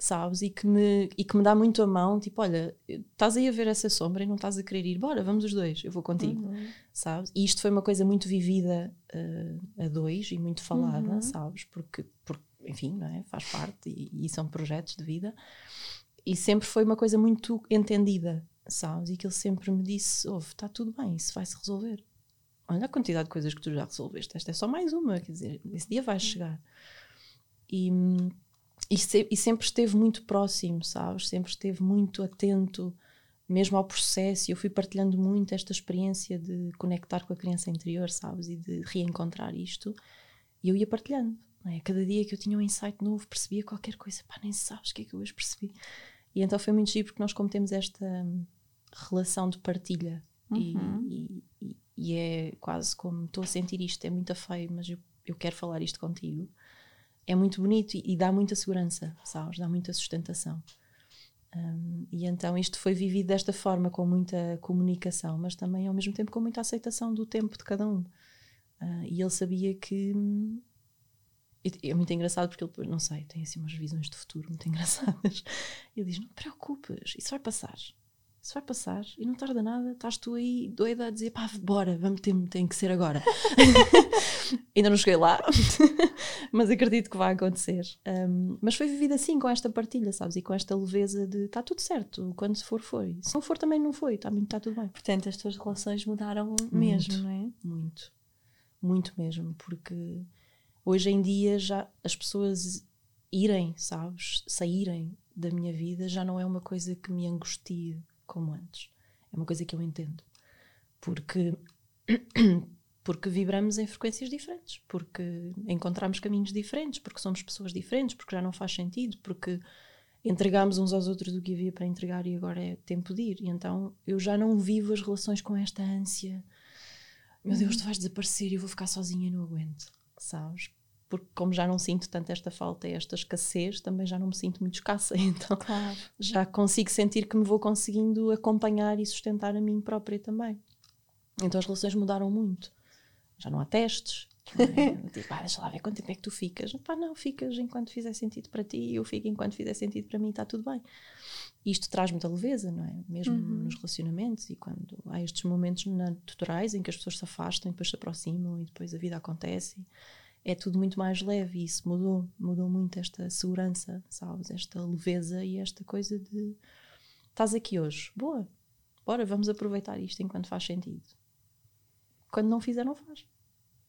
Sabes? E que, me, e que me dá muito a mão, tipo, olha, estás aí a ver essa sombra e não estás a querer ir, bora, vamos os dois, eu vou contigo, uhum. sabes? E isto foi uma coisa muito vivida uh, a dois e muito falada, uhum. sabes? Porque, porque, enfim, não é? faz parte e, e são projetos de vida. E sempre foi uma coisa muito entendida, sabes? E que ele sempre me disse: ouve, está tudo bem, isso vai se resolver. Olha a quantidade de coisas que tu já resolveste, esta é só mais uma, quer dizer, esse dia vai chegar. E, e, se, e sempre esteve muito próximo, sabes? Sempre esteve muito atento, mesmo ao processo. E eu fui partilhando muito esta experiência de conectar com a criança interior, sabes? E de reencontrar isto. E eu ia partilhando. É? Cada dia que eu tinha um insight novo, percebia qualquer coisa, pá, nem sabes o que é que eu hoje percebi. E então foi muito giro porque nós, como temos esta hum, relação de partilha, uhum. e, e, e, é quase como estou a sentir isto, é muito feio, mas eu, eu quero falar isto contigo. É muito bonito e, e dá muita segurança, sabes? Dá muita sustentação. Um, e então isto foi vivido desta forma, com muita comunicação, mas também ao mesmo tempo com muita aceitação do tempo de cada um. Uh, e ele sabia que hum, é muito engraçado porque ele, não sei, tem assim umas visões de futuro muito engraçadas. Ele diz: Não te preocupes, isso vai passar. Isso vai passar e não tarda nada. Estás tu aí doida a dizer: pá, bora, vamos ter, tem que ser agora. Ainda não cheguei lá, mas acredito que vai acontecer. Um, mas foi vivido assim, com esta partilha, sabes? E com esta leveza de: está tudo certo, quando se for, foi. Se não for, também não foi, está tá tudo bem. Portanto, as tuas relações mudaram muito, mesmo, não é? Muito, muito mesmo, porque Hoje em dia já as pessoas irem, sabes, saírem da minha vida já não é uma coisa que me angustia como antes. É uma coisa que eu entendo. Porque porque vibramos em frequências diferentes, porque encontramos caminhos diferentes, porque somos pessoas diferentes, porque já não faz sentido, porque entregamos uns aos outros o que havia para entregar e agora é tempo de ir. E então eu já não vivo as relações com esta ânsia. Meu Deus, tu vais desaparecer e eu vou ficar sozinha e não aguento sabes? Porque como já não sinto tanto esta falta e esta escassez, também já não me sinto muito escassa, então claro. já consigo sentir que me vou conseguindo acompanhar e sustentar a mim própria também. Então as relações mudaram muito. Já não há testes. Não é? tipo, ah, deixa lá ver quanto tempo é que tu ficas. Pá, não, ficas enquanto fizer sentido para ti, eu fico enquanto fizer sentido para mim, está tudo bem. Isto traz muita leveza, não é? Mesmo uhum. nos relacionamentos e quando há estes momentos naturais em que as pessoas se afastam, depois se aproximam e depois a vida acontece é tudo muito mais leve e isso mudou, mudou muito esta segurança, sabes? Esta leveza e esta coisa de estás aqui hoje, boa, bora, vamos aproveitar isto enquanto faz sentido. Quando não fizer, não faz.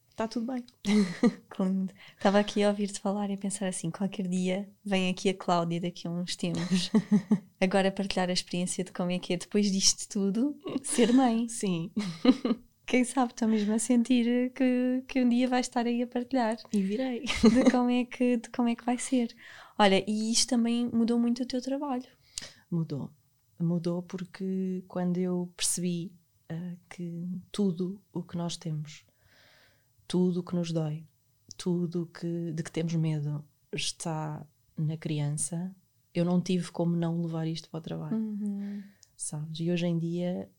Está tudo bem. Estava aqui a ouvir-te falar e a pensar assim: qualquer dia vem aqui a Cláudia daqui a uns tempos, agora partilhar a experiência de como é que é depois disto tudo ser mãe. Sim quem sabe estou mesmo a sentir que, que um dia vais estar aí a partilhar. E virei. De como é que, de como é que vai ser. Olha, e isto também mudou muito o teu trabalho. Mudou. Mudou porque quando eu percebi uh, que tudo o que nós temos, tudo o que nos dói, tudo que, de que temos medo está na criança, eu não tive como não levar isto para o trabalho. Uhum. Sabes? E hoje em dia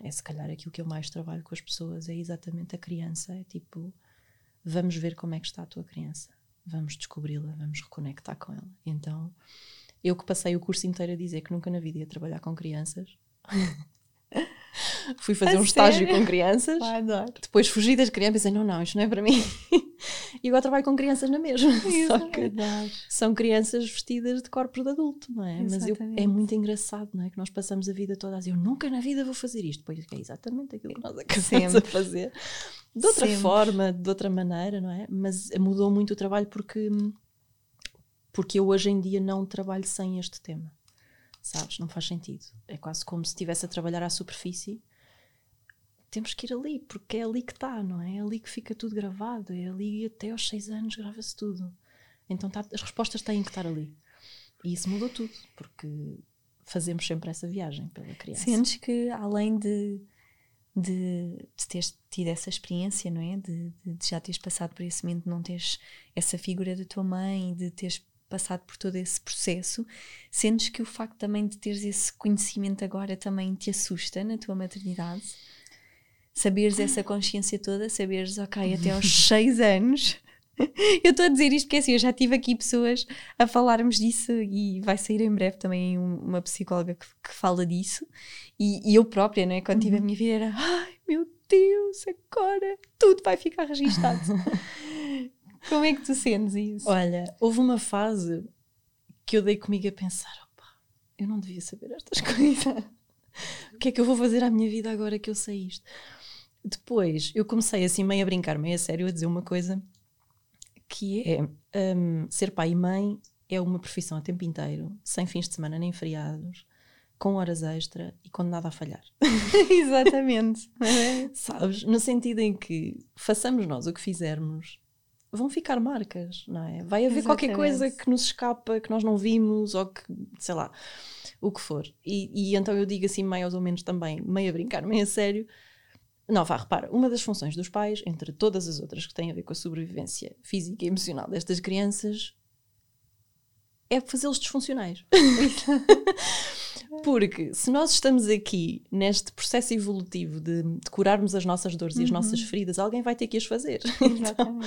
é se calhar aquilo que eu mais trabalho com as pessoas é exatamente a criança. É tipo, vamos ver como é que está a tua criança, vamos descobri-la, vamos reconectar com ela. Então, eu que passei o curso inteiro a dizer que nunca na vida ia trabalhar com crianças. Fui fazer a um sério? estágio com crianças. Ai, depois fugi das crianças e pensei: não, não, isto não é para mim. e agora trabalho com crianças na mesma. Isso Só que é são crianças vestidas de corpos de adulto, não é? Exatamente. Mas eu, é muito engraçado, não é? Que nós passamos a vida toda a dizer: eu nunca na vida vou fazer isto. Pois é exatamente aquilo que nós acabamos a fazer. De outra Sempre. forma, de outra maneira, não é? Mas mudou muito o trabalho porque, porque eu hoje em dia não trabalho sem este tema sabes? Não faz sentido. É quase como se estivesse a trabalhar à superfície. Temos que ir ali, porque é ali que está, não é? É ali que fica tudo gravado, é ali até aos seis anos grava-se tudo. Então tá, as respostas têm que estar ali. E isso mudou tudo, porque fazemos sempre essa viagem pela criança. Sentes que além de, de, de teres tido essa experiência, não é? De, de, de já teres passado por esse momento, não teres essa figura da tua mãe, de teres passado por todo esse processo, sentes que o facto também de teres esse conhecimento agora também te assusta na tua maternidade? Saberes essa consciência toda, saberes, ok, até aos seis anos eu estou a dizer isto porque assim, eu já tive aqui pessoas a falarmos disso e vai sair em breve também uma psicóloga que, que fala disso. E, e, eu própria, né, quando tive a uhum. minha vida, era ai meu Deus, agora tudo vai ficar registado. Como é que tu sentes isso? Olha, houve uma fase que eu dei comigo a pensar: opa, eu não devia saber estas coisas. o que é que eu vou fazer à minha vida agora que eu sei isto? Depois eu comecei assim meio a brincar, meio a sério, a dizer uma coisa que é um, ser pai e mãe é uma profissão a tempo inteiro, sem fins de semana nem feriados, com horas extra e condenada a falhar. Exatamente. Sabes? No sentido em que façamos nós o que fizermos, vão ficar marcas, não é? Vai haver Exatamente. qualquer coisa que nos escapa, que nós não vimos, ou que, sei lá, o que for. E, e então eu digo assim, mais ou menos também, meio a brincar, meio a sério, não, vá, repara, uma das funções dos pais, entre todas as outras que têm a ver com a sobrevivência física e emocional destas crianças, é fazê-los disfuncionais. Porque se nós estamos aqui neste processo evolutivo de, de curarmos as nossas dores uhum. e as uhum. nossas feridas, alguém vai ter que as fazer. Então,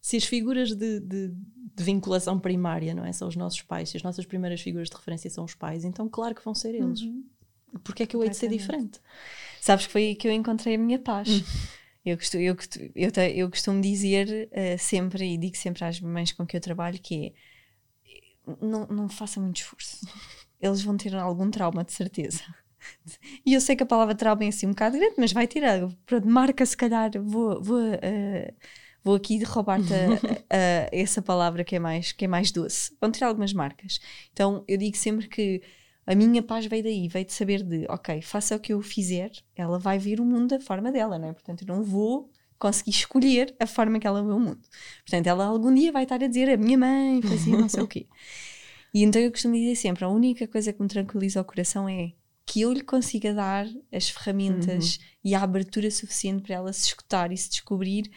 se as figuras de, de, de, vinculação primária, não é? São os nossos pais, se as nossas primeiras figuras de referência são os pais, então claro que vão ser eles. Uhum. Porque é que eu hei de ser diferente? Sabes que foi aí que eu encontrei a minha paz. Hum. Eu, costumo, eu, eu, eu, costumo dizer uh, sempre, e digo sempre às mães com que eu trabalho, que é não, não faça muito esforço. Eles vão ter algum trauma, de certeza. E eu sei que a palavra trauma é assim um bocado grande, mas vai ter. Pronto, marca, se calhar, vou, vou, uh, vou aqui roubar-te essa palavra que é, mais, que é mais doce. Vão ter algumas marcas. Então eu digo sempre que a minha paz veio daí, veio de saber de, ok, faça o que eu fizer, ela vai ver o mundo da forma dela, não é? Portanto, eu não vou conseguir escolher a forma que ela vê o mundo. Portanto, ela algum dia vai estar a dizer, a minha mãe fazia não sei o quê. E então eu costumo dizer sempre, a única coisa que me tranquiliza o coração é que eu lhe consiga dar as ferramentas uhum. e a abertura suficiente para ela se escutar e se descobrir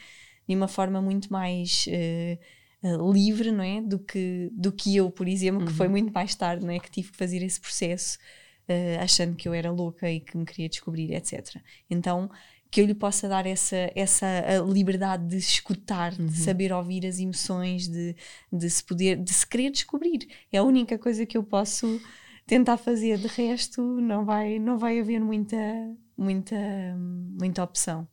de uma forma muito mais... Uh, uh, livre, não é? Do que, do que eu, por exemplo, uhum. que foi uhum. muito mais tarde, não é? Que tive que fazer esse processo uh, achando que eu era louca e que me queria descobrir, etc. Então, que eu lhe possa dar essa, essa liberdade de escutar, uhum. de saber ouvir as emoções, de, de se poder, de se querer descobrir. É a única coisa que eu posso tentar fazer. De resto, não vai, não vai haver muita, muita, muita opção.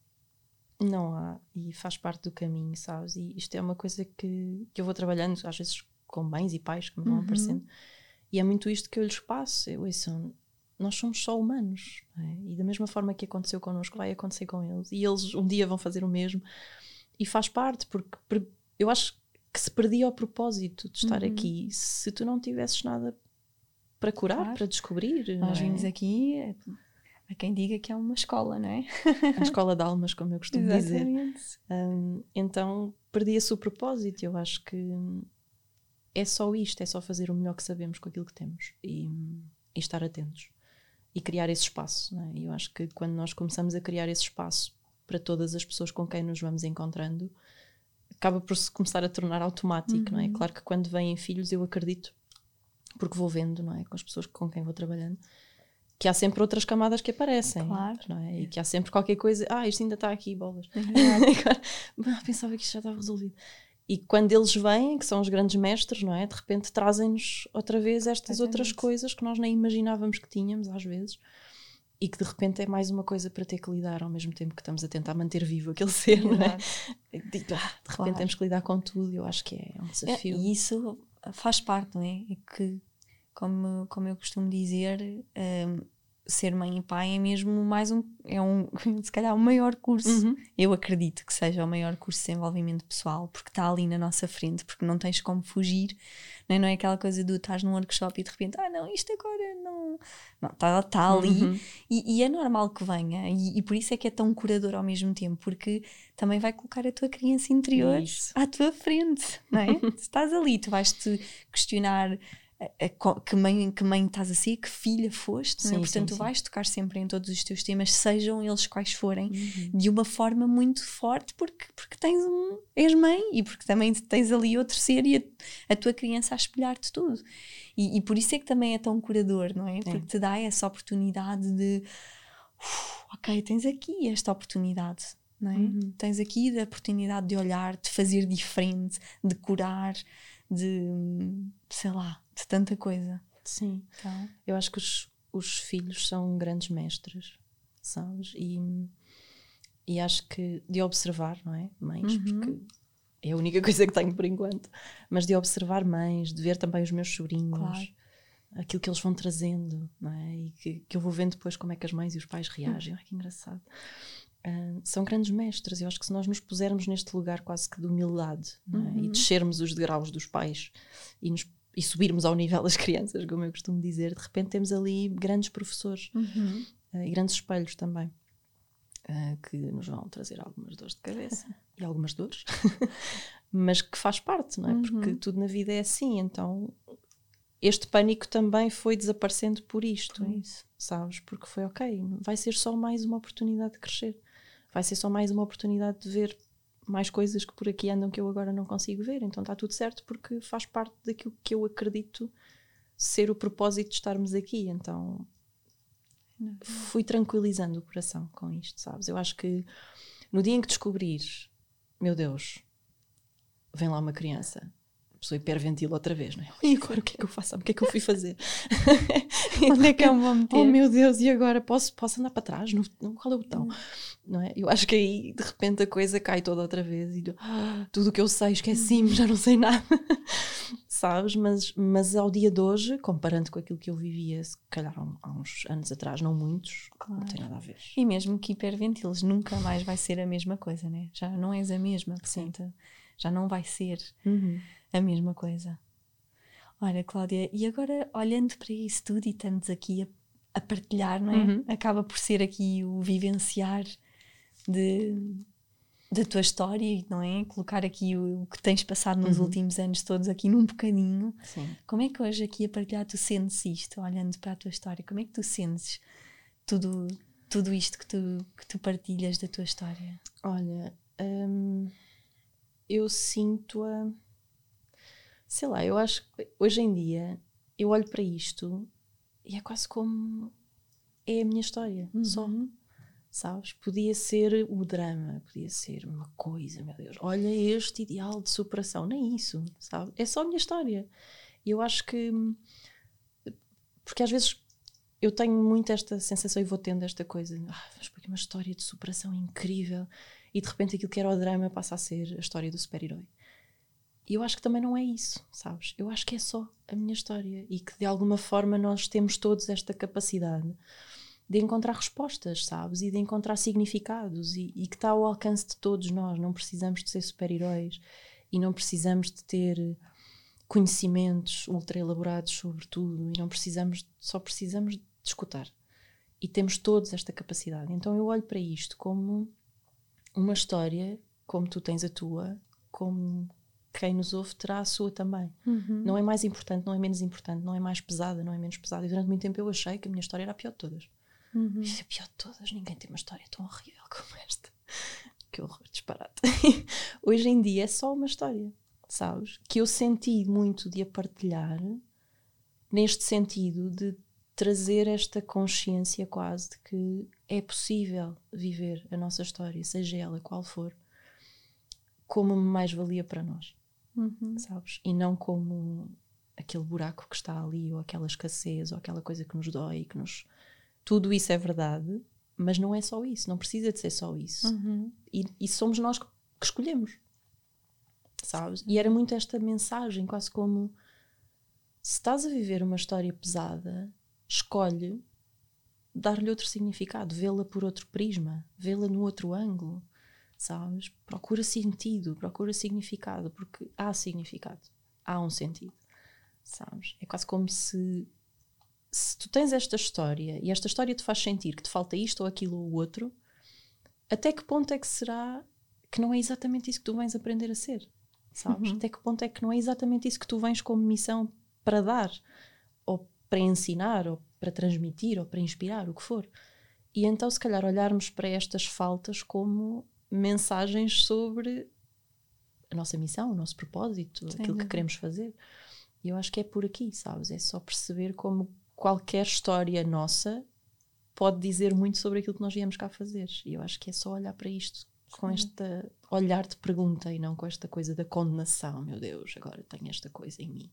Não há, e faz parte do caminho, sabes? E isto é uma coisa que, que eu vou trabalhando, às vezes com mães e pais que me vão uhum. aparecendo, e é muito isto que eu lhes passo. Eu, isso, nós somos só humanos, é? e da mesma forma que aconteceu connosco, vai acontecer com eles, e eles um dia vão fazer o mesmo, e faz parte, porque eu acho que se perdia o propósito de estar uhum. aqui se tu não tivesses nada para curar, claro. para descobrir. Nós é? vimos aqui é Há quem diga que é uma escola, não é? A escola de almas, como eu costumo dizer. Um, então perdia-se o propósito. Eu acho que é só isto, é só fazer o melhor que sabemos com aquilo que temos e, e estar atentos e criar esse espaço. Não é? Eu acho que quando nós começamos a criar esse espaço para todas as pessoas com quem nos vamos encontrando, acaba por se começar a tornar automático, uhum. não é? Uhum. Claro que quando vêm filhos eu acredito, porque vou vendo, não é? Com as pessoas com quem vou trabalhando, que há sempre outras camadas que aparecem. Claro. Não é? E que há sempre qualquer coisa, ah, isto ainda está aqui, bolas. É pensava que isto já estava resolvido. E quando eles vêm, que são os grandes mestres, não é? De repente trazem-nos outra vez estas outras coisas que nós nem imaginávamos que tínhamos, às vezes, e que de repente é mais uma coisa para ter que lidar ao mesmo tempo que estamos a tentar manter vivo aquele ser, não é? De, ah, de repente claro. temos que lidar com tudo, eu acho que é um é, desafio. É, e isso faz parte, não é? É que como, como eu costumo dizer, um, ser mãe e pai é mesmo mais um, é um, se calhar o maior curso. Uhum. Eu acredito que seja o maior curso de desenvolvimento pessoal, porque está ali na nossa frente, porque não tens como fugir, não é, não é aquela coisa do estás num workshop e de repente, ah, não, isto agora não. Não, está tá ali uhum. e, e, é normal que venha, e, e, por isso é que é tão curador ao mesmo tempo, porque também vai colocar a tua criança interior isso. à tua frente, não é? estás ali, tu vais te questionar que mãe, que mãe estás a ser, que filha foste, sim, é? portanto sim, tu vais tocar sempre em todos os teus temas, sejam eles quais forem, uhum. de uma forma muito forte, porque, porque tens um, és mãe e porque também tens ali outro ser e a, a tua criança a espelhar-te tudo. E, e, por isso é que também é tão curador, não é? Porque é. te dá essa oportunidade de ok, tens aqui esta oportunidade não é? Uhum. Tens aqui a oportunidade de olhar, de fazer diferente, de curar, de sei lá, de tanta coisa. Sim. Então, eu acho que os, os filhos são grandes mestres, sabes? E, e acho que de observar, não é? Mães, uhum. porque é a única coisa que tenho por enquanto, mas de observar mães, de ver também os meus sobrinhos. Claro aquilo que eles vão trazendo, não é? E que, que eu vou vendo depois como é que as mães e os pais reagem. Ai, que engraçado. Uh, são grandes mestres. Eu acho que se nós nos pusermos neste lugar quase que de humildade é? uhum. e descermos os degraus dos pais e, nos, e, subirmos ao nível das crianças, como eu costumo dizer, de repente temos ali grandes professores uhum. uh, e grandes espelhos também. Uh, que nos vão trazer algumas dores de cabeça e algumas dores, mas que faz parte, não é? Uhum. Porque tudo na vida é assim, então este pânico também foi desaparecendo por isto, isso. sabes? Porque foi ok, vai ser só mais uma oportunidade de crescer, vai ser só mais uma oportunidade de ver mais coisas que por aqui andam que eu agora não consigo ver, então está tudo certo porque faz parte daquilo que eu acredito ser o propósito de estarmos aqui, então fui tranquilizando o coração com isto, sabes? Eu acho que no dia em que descobrires, meu Deus, vem lá uma criança pessoa hiperventila outra vez, não é? E agora o que é que eu faço? O que é que eu fui fazer? Onde é que eu vou meter? Oh meu Deus, e agora posso, posso andar para trás? No, no, qual é o botão? Hum. Não é? Eu acho que aí de repente a coisa cai toda outra vez e ah, tudo o que eu sei esqueci-me, já não sei nada. Sabes? Mas, mas ao dia de hoje, comparando com aquilo que eu vivia, se calhar há uns anos atrás, não muitos, claro. não tem nada a ver. E mesmo que hiperventiles, nunca mais vai ser a mesma coisa, né? Já não és a mesma, portanto, Sim. já não vai ser. Uhum a mesma coisa. Olha, Cláudia, e agora olhando para isso tudo e estamos aqui a, a partilhar, não é? Uhum. Acaba por ser aqui o vivenciar de, da tua história, não é? Colocar aqui o, o que tens passado nos uhum. últimos anos todos aqui num bocadinho. Sim. Como é que hoje aqui a partilhar tu sentes isto, olhando para a tua história? Como é que tu sentes tudo, tudo isto que tu, que tu partilhas da tua história? Olha, hum, eu sinto-a sei lá, eu acho que hoje em dia eu olho para isto e é quase como é a minha história, uhum. só. Sabes? Podia ser o drama, podia ser uma coisa, meu Deus. Olha este ideal de superação, nem isso, sabe? É só a minha história. E eu acho que. Porque às vezes eu tenho muito esta sensação e vou tendo esta coisa, ah, vamos porque uma história de superação incrível e de repente aquilo que era o drama passa a ser a história do super-herói. E eu acho que também não é isso, sabes? Eu acho que é só a minha história e que de alguma forma nós temos todos esta capacidade de encontrar respostas, sabes? E de encontrar significados e, e que está ao alcance de todos nós. Não precisamos de ser super-heróis e não precisamos de ter conhecimentos ultra elaborados sobre tudo e não precisamos, só precisamos de escutar. E temos todos esta capacidade. Então eu olho para isto como uma história, como tu tens a tua, como quem nos ouve terá a sua também. Uhum. Não é mais importante, não é menos importante, não é mais pesada, não é menos pesada. E durante muito tempo eu achei que a minha história era a pior de todas. Uhum. É a pior de todas, ninguém tem uma história tão horrível como esta. Que horror, disparate. Hoje em dia é só uma história, sabes? Que eu senti muito de a partilhar, neste sentido de trazer esta consciência quase de que é possível viver a nossa história, seja ela qual for, como mais-valia para nós uhum. sabes? E não como aquele buraco que está ali, ou aquela escassez, ou aquela coisa que nos dói, que nos. Tudo isso é verdade, mas não é só isso, não precisa de ser só isso. Uhum. E, e, somos nós que escolhemos, sabes? E era muito esta mensagem, quase como se estás a viver uma história pesada, escolhe dar-lhe outro significado, vê-la por outro prisma, vê-la no outro ângulo sabes? Procura sentido, procura significado, porque há significado, há um sentido, sabes? É quase como se se tu tens esta história e esta história te faz sentir que te falta isto ou aquilo ou outro, até que ponto é que será que não é exatamente isso que tu vens aprender a ser? Sabes? Uhum. Até que ponto é que não é exatamente isso que tu vens como missão para dar, ou para ensinar, ou para transmitir, ou para inspirar, o que for. E então, se calhar, olharmos para estas faltas como mensagens sobre a nossa missão, o nosso propósito, Sim, aquilo que queremos fazer. E eu acho que é por aqui, sabes? É só perceber como qualquer história nossa pode dizer muito sobre aquilo que nós viemos cá fazer. E eu acho que é só olhar para isto com este olhar de pergunta e não com esta coisa da condenação. Meu Deus, agora tenho esta coisa em mim.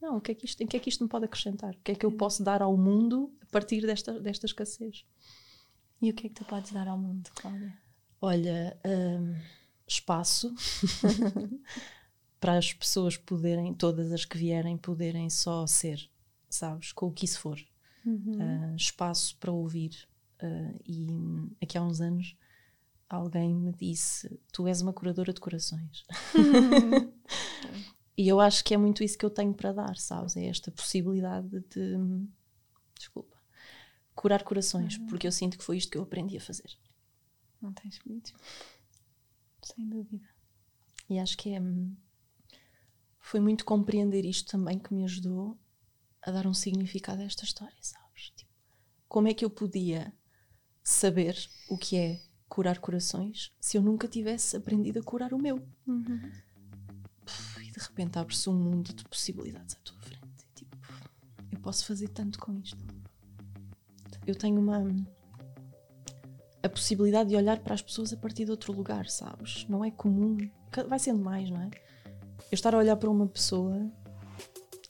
Não, o que é que isto, em que é que isto me pode acrescentar? O que é que eu posso dar ao mundo a partir desta, desta escassez? E o que é que tu podes dar ao mundo, Cláudia? Olha, hum, espaço para as pessoas poderem, todas as que vierem, poderem só ser, sabes, com o que isso for. Uh, espaço para ouvir. Uh, e aqui há uns anos alguém me disse: Tu és uma curadora de corações. e eu acho que é muito isso que eu tenho para dar, sabes? É esta possibilidade de. Desculpa. Curar corações, Uhum. porque eu sinto que foi isto que eu aprendi a fazer. Não tens pedido? Sem dúvida. E acho que é. Foi muito compreender isto também que me ajudou a dar um significado a esta história, sabes? Tipo, como é que eu podia saber o que é curar corações se eu nunca tivesse aprendido a curar o meu? Puf, E de repente abre-se um mundo de possibilidades à tua frente. Tipo, eu posso fazer tanto com isto. Eu tenho uma a possibilidade de olhar para as pessoas a partir de outro lugar, sabes? Não é comum. Vai sendo mais, não é? Eu estar a olhar para uma pessoa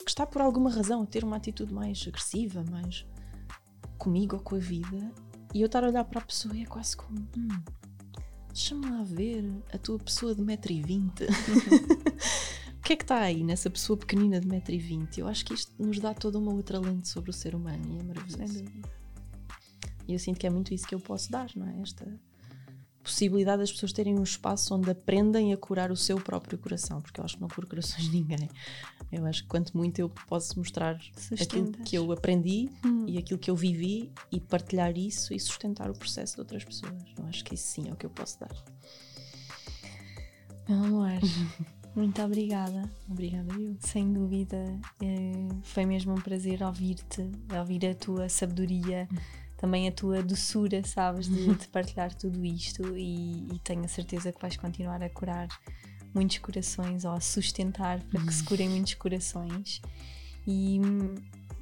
que está por alguma razão a ter uma atitude mais agressiva, mais comigo ou com a vida, e eu estar a olhar para a pessoa e é quase como. Hum, Deixa-me lá ver a tua pessoa de 1,20m. o que é que está aí nessa pessoa pequenina de 1,20m? Eu acho que isto nos dá toda uma outra lente sobre o ser humano e é maravilhoso. E eu sinto que é muito isso que eu posso dar, não é? Esta possibilidade das pessoas terem um espaço onde aprendem a curar o seu próprio coração, porque eu acho que não curo corações de ninguém. Eu acho que quanto muito eu posso mostrar aquilo Sustentas. que eu aprendi e aquilo que eu vivi e partilhar isso e sustentar o processo de outras pessoas. Eu acho que isso sim é o que eu posso dar. Meu amor, muito obrigada. Obrigada, eu. Sem dúvida, eh, foi mesmo um prazer ouvir-te, ouvir a tua sabedoria, também a tua doçura, sabes, de, de partilhar tudo isto e, e tenho a certeza que vais continuar a curar muitos corações ou a sustentar para que se curem muitos corações. E hum,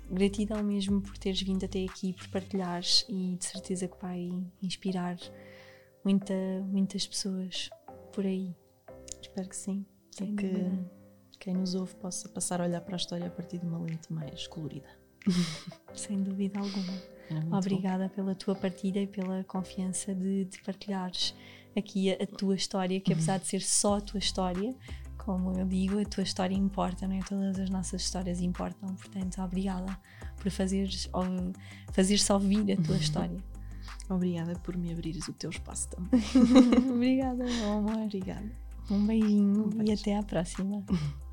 gratidão mesmo por teres vindo até aqui, por partilhares e de certeza que vai inspirar muita, muitas pessoas por aí. Espero que sim. Sem e que dúvida. quem nos ouve possa passar a olhar para a história a partir de uma lente mais colorida. Sem dúvida alguma. Era muito bom. Obrigada pela tua partilha e pela confiança de, de partilhares aqui a, a tua história, que apesar de ser só a tua história, como eu digo, a tua história importa, não é? Todas as nossas histórias importam, portanto, obrigada por fazeres, ou- fazer-se ouvir a tua história. Obrigada por me abrires o teu espaço também. obrigada, meu amor. Obrigada. Um beijinho Um e até à próxima.